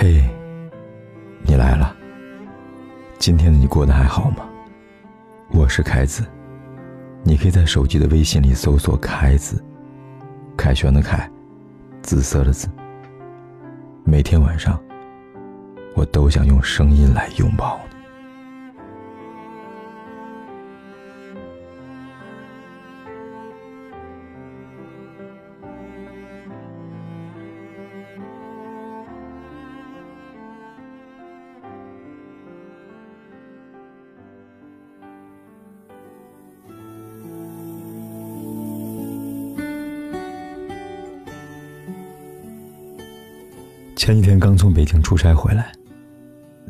嘿，你来了。今天的你过得还好吗？我是凯子，你可以在手机的微信里搜索“凯子”，凯旋的凯，紫色的紫。每天晚上，我都想用声音来拥抱前几天刚从北京出差回来，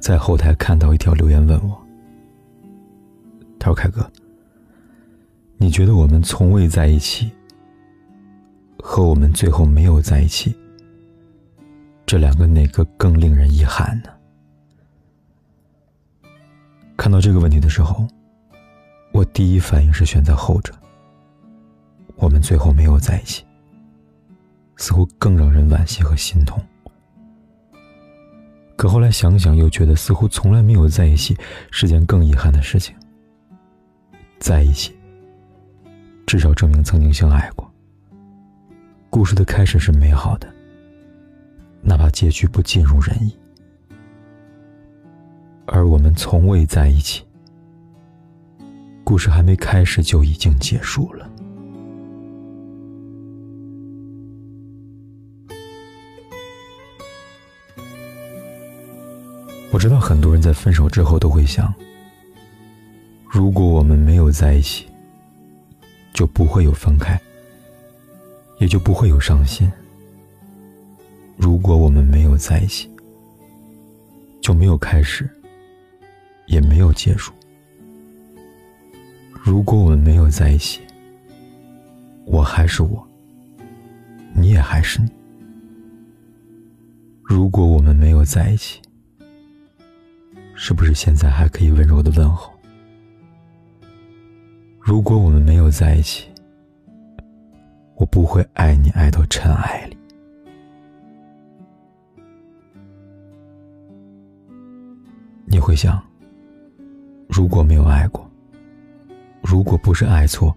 在后台看到一条留言问我：“他说，凯哥，你觉得我们从未在一起和我们最后没有在一起，这两个哪个更令人遗憾呢？”看到这个问题的时候，我第一反应是选择后者。我们最后没有在一起，似乎更让人惋惜和心痛。可后来想想，又觉得似乎从来没有在一起是件更遗憾的事情。在一起，至少证明曾经相爱过。故事的开始是美好的，哪怕结局不尽如人意。而我们从未在一起，故事还没开始就已经结束了。我知道很多人在分手之后都会想：如果我们没有在一起，就不会有分开，也就不会有伤心；如果我们没有在一起，就没有开始，也没有结束；如果我们没有在一起，我还是我，你也还是你；如果我们没有在一起，是不是现在还可以温柔的问候？如果我们没有在一起，我不会爱你爱到尘埃里。你会想，如果没有爱过，如果不是爱错，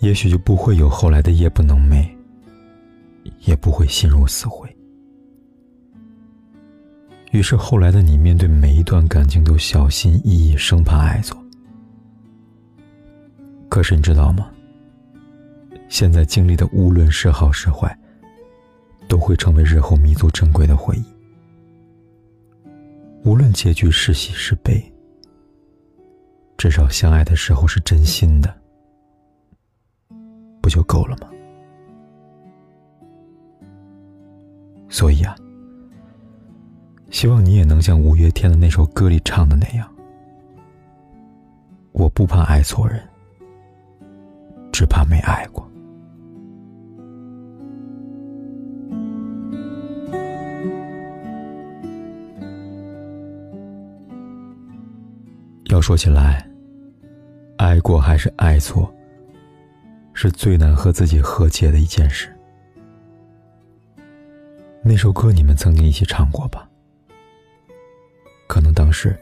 也许就不会有后来的夜不能寐，也不会心如死灰。于是后来的你，面对每一段感情都小心翼翼，生怕爱错。可是你知道吗？现在经历的无论是好是坏，都会成为日后弥足珍贵的回忆。无论结局是喜是悲，至少相爱的时候是真心的，不就够了吗？所以啊。希望你也能像五月天的那首歌里唱的那样，我不怕爱错人，只怕没爱过。要说起来，爱过还是爱错，是最难和自己和解的一件事。那首歌你们曾经一起唱过吧？可能当时，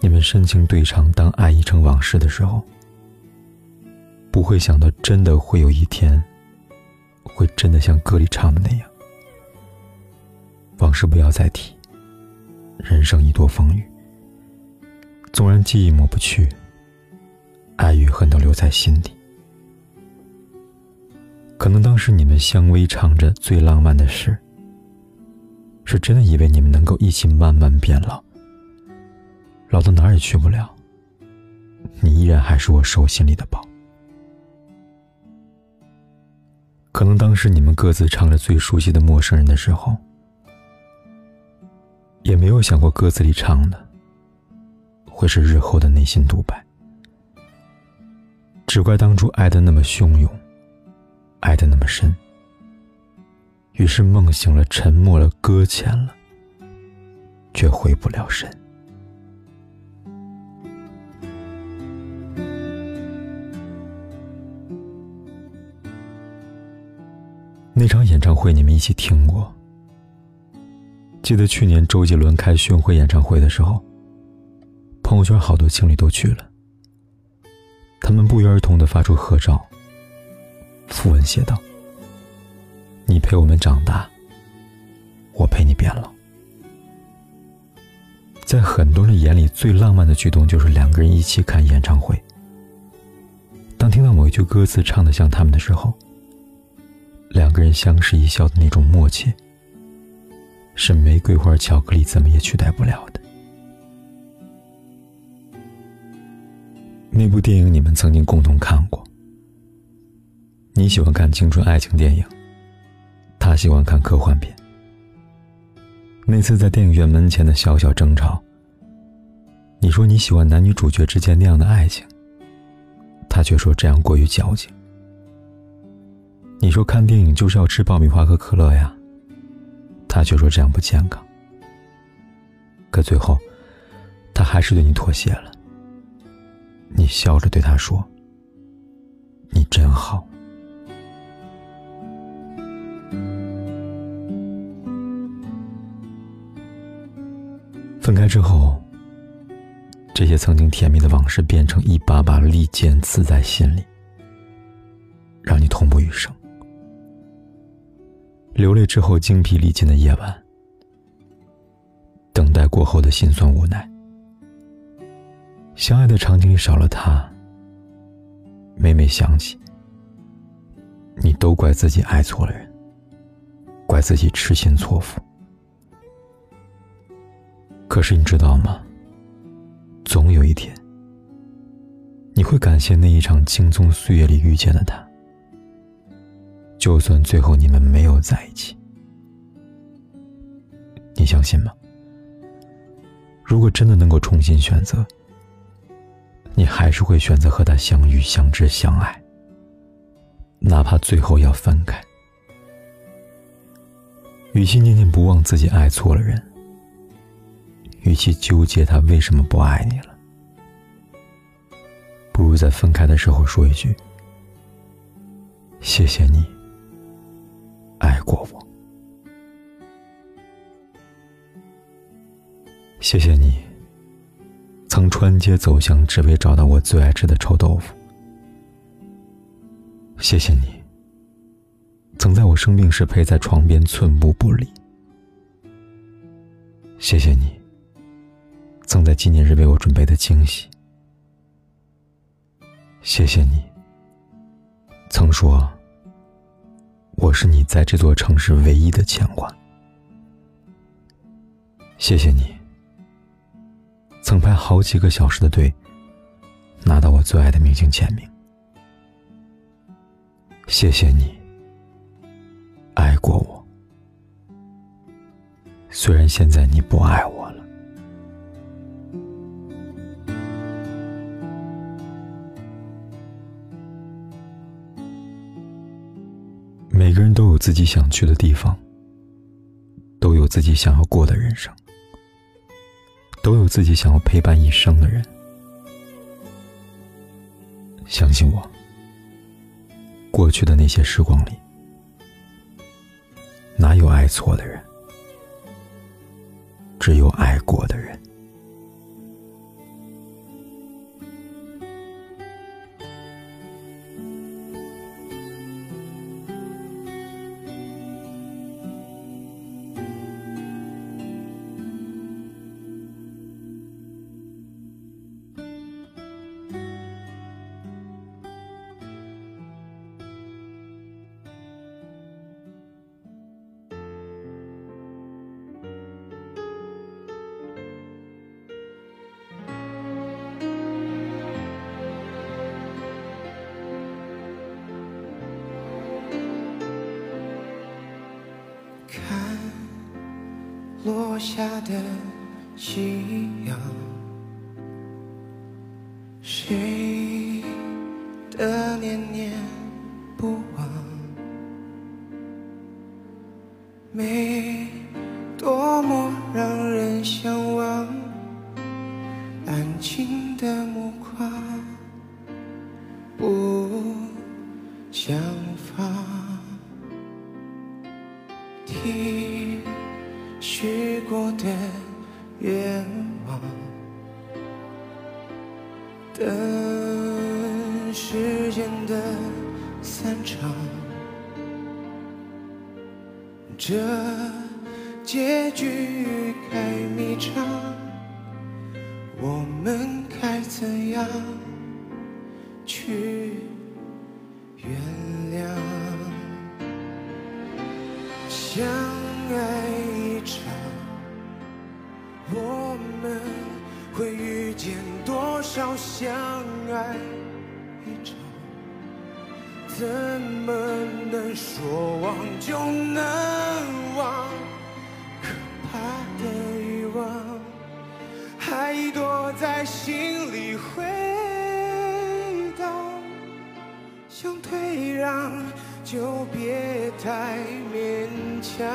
你们深情对唱，当爱已成往事的时候，不会想到真的会有一天，会真的像歌里唱的那样，往事不要再提，人生已多风雨。纵然记忆抹不去，爱与恨都留在心底。可能当时你们相偎唱着最浪漫的事。是真的以为你们能够一起慢慢变老，老到哪儿也去不了。你依然还是我手心里的宝。可能当时你们各自唱着最熟悉的陌生人的时候，也没有想过歌词里唱的会是日后的内心独白。只怪当初爱的那么汹涌，爱的那么深。于是梦醒了，沉默了，搁浅了，却回不了神。那场演唱会你们一起听过，记得去年周杰伦开巡回演唱会的时候，朋友圈好多情侣都去了。他们不约而同的发出合照，符文写道：“你陪我们长大，我陪你变老。”在很多人眼里，最浪漫的举动就是两个人一起看演唱会。当听到某一句歌词唱的像他们的时候，两个人相视一笑的那种默契，是玫瑰花巧克力怎么也取代不了的。那部电影你们曾经共同看过。你喜欢看青春爱情电影，他喜欢看科幻片。那次在电影院门前的小小争吵，你说你喜欢男女主角之间那样的爱情，他却说这样过于矫情。你说看电影就是要吃爆米花和可乐呀，他却说这样不健康。可最后，他还是对你妥协了。你笑着对他说：“你真好。”分开之后，这些曾经甜蜜的往事变成一把把利剑刺在心里，让你痛不欲生。流泪之后精疲力尽的夜晚，等待过后的心酸无奈。相爱的场景里少了他，每每想起，你都怪自己爱错了人，怪自己痴心错付。可是你知道吗？总有一天，你会感谢那一场青葱岁月里遇见的他。就算最后你们没有在一起，你相信吗？如果真的能够重新选择，你还是会选择和他相遇、相知、相爱，哪怕最后要分开。与其念念不忘自己爱错了人。与其纠结他为什么不爱你了，不如在分开的时候说一句：“谢谢你爱过我，谢谢你曾穿街走巷只为找到我最爱吃的臭豆腐，谢谢你曾在我生病时陪在床边寸步不离，谢谢你。”曾在纪念日为我准备的惊喜，谢谢你。曾说我是你在这座城市唯一的牵挂，谢谢你。曾排好几个小时的队，拿到我最爱的明星签名，谢谢你爱过我，虽然现在你不爱我了。自己想去的地方，都有自己想要过的人生，都有自己想要陪伴一生的人。相信我，过去的那些时光里，哪有爱错的人，只有爱过的人。落下的夕阳，谁的念念不忘？美多么让人向往，安静的目光，这结局该迷场，我们该怎样去原谅？相爱一场，我们会遇见多少相爱一场？怎么能说忘就能在心里回荡，想退让就别太勉强。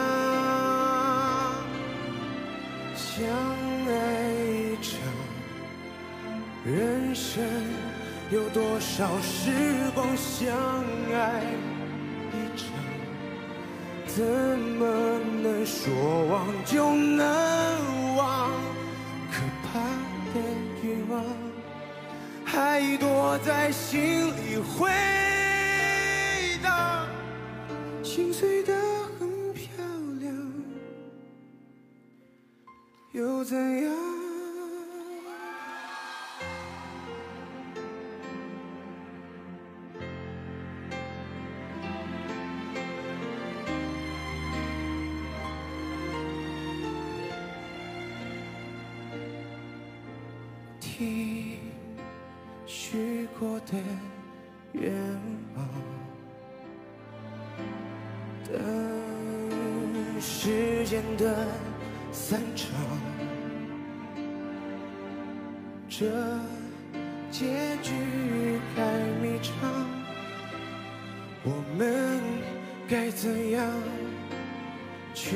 相爱一场，人生有多少时光相爱一场？怎么能说忘就能忘？可怕望还躲在心里回荡，心碎的很漂亮，又怎样？听许过的愿望，等时间的散场，这结局该迷场，我们该怎样去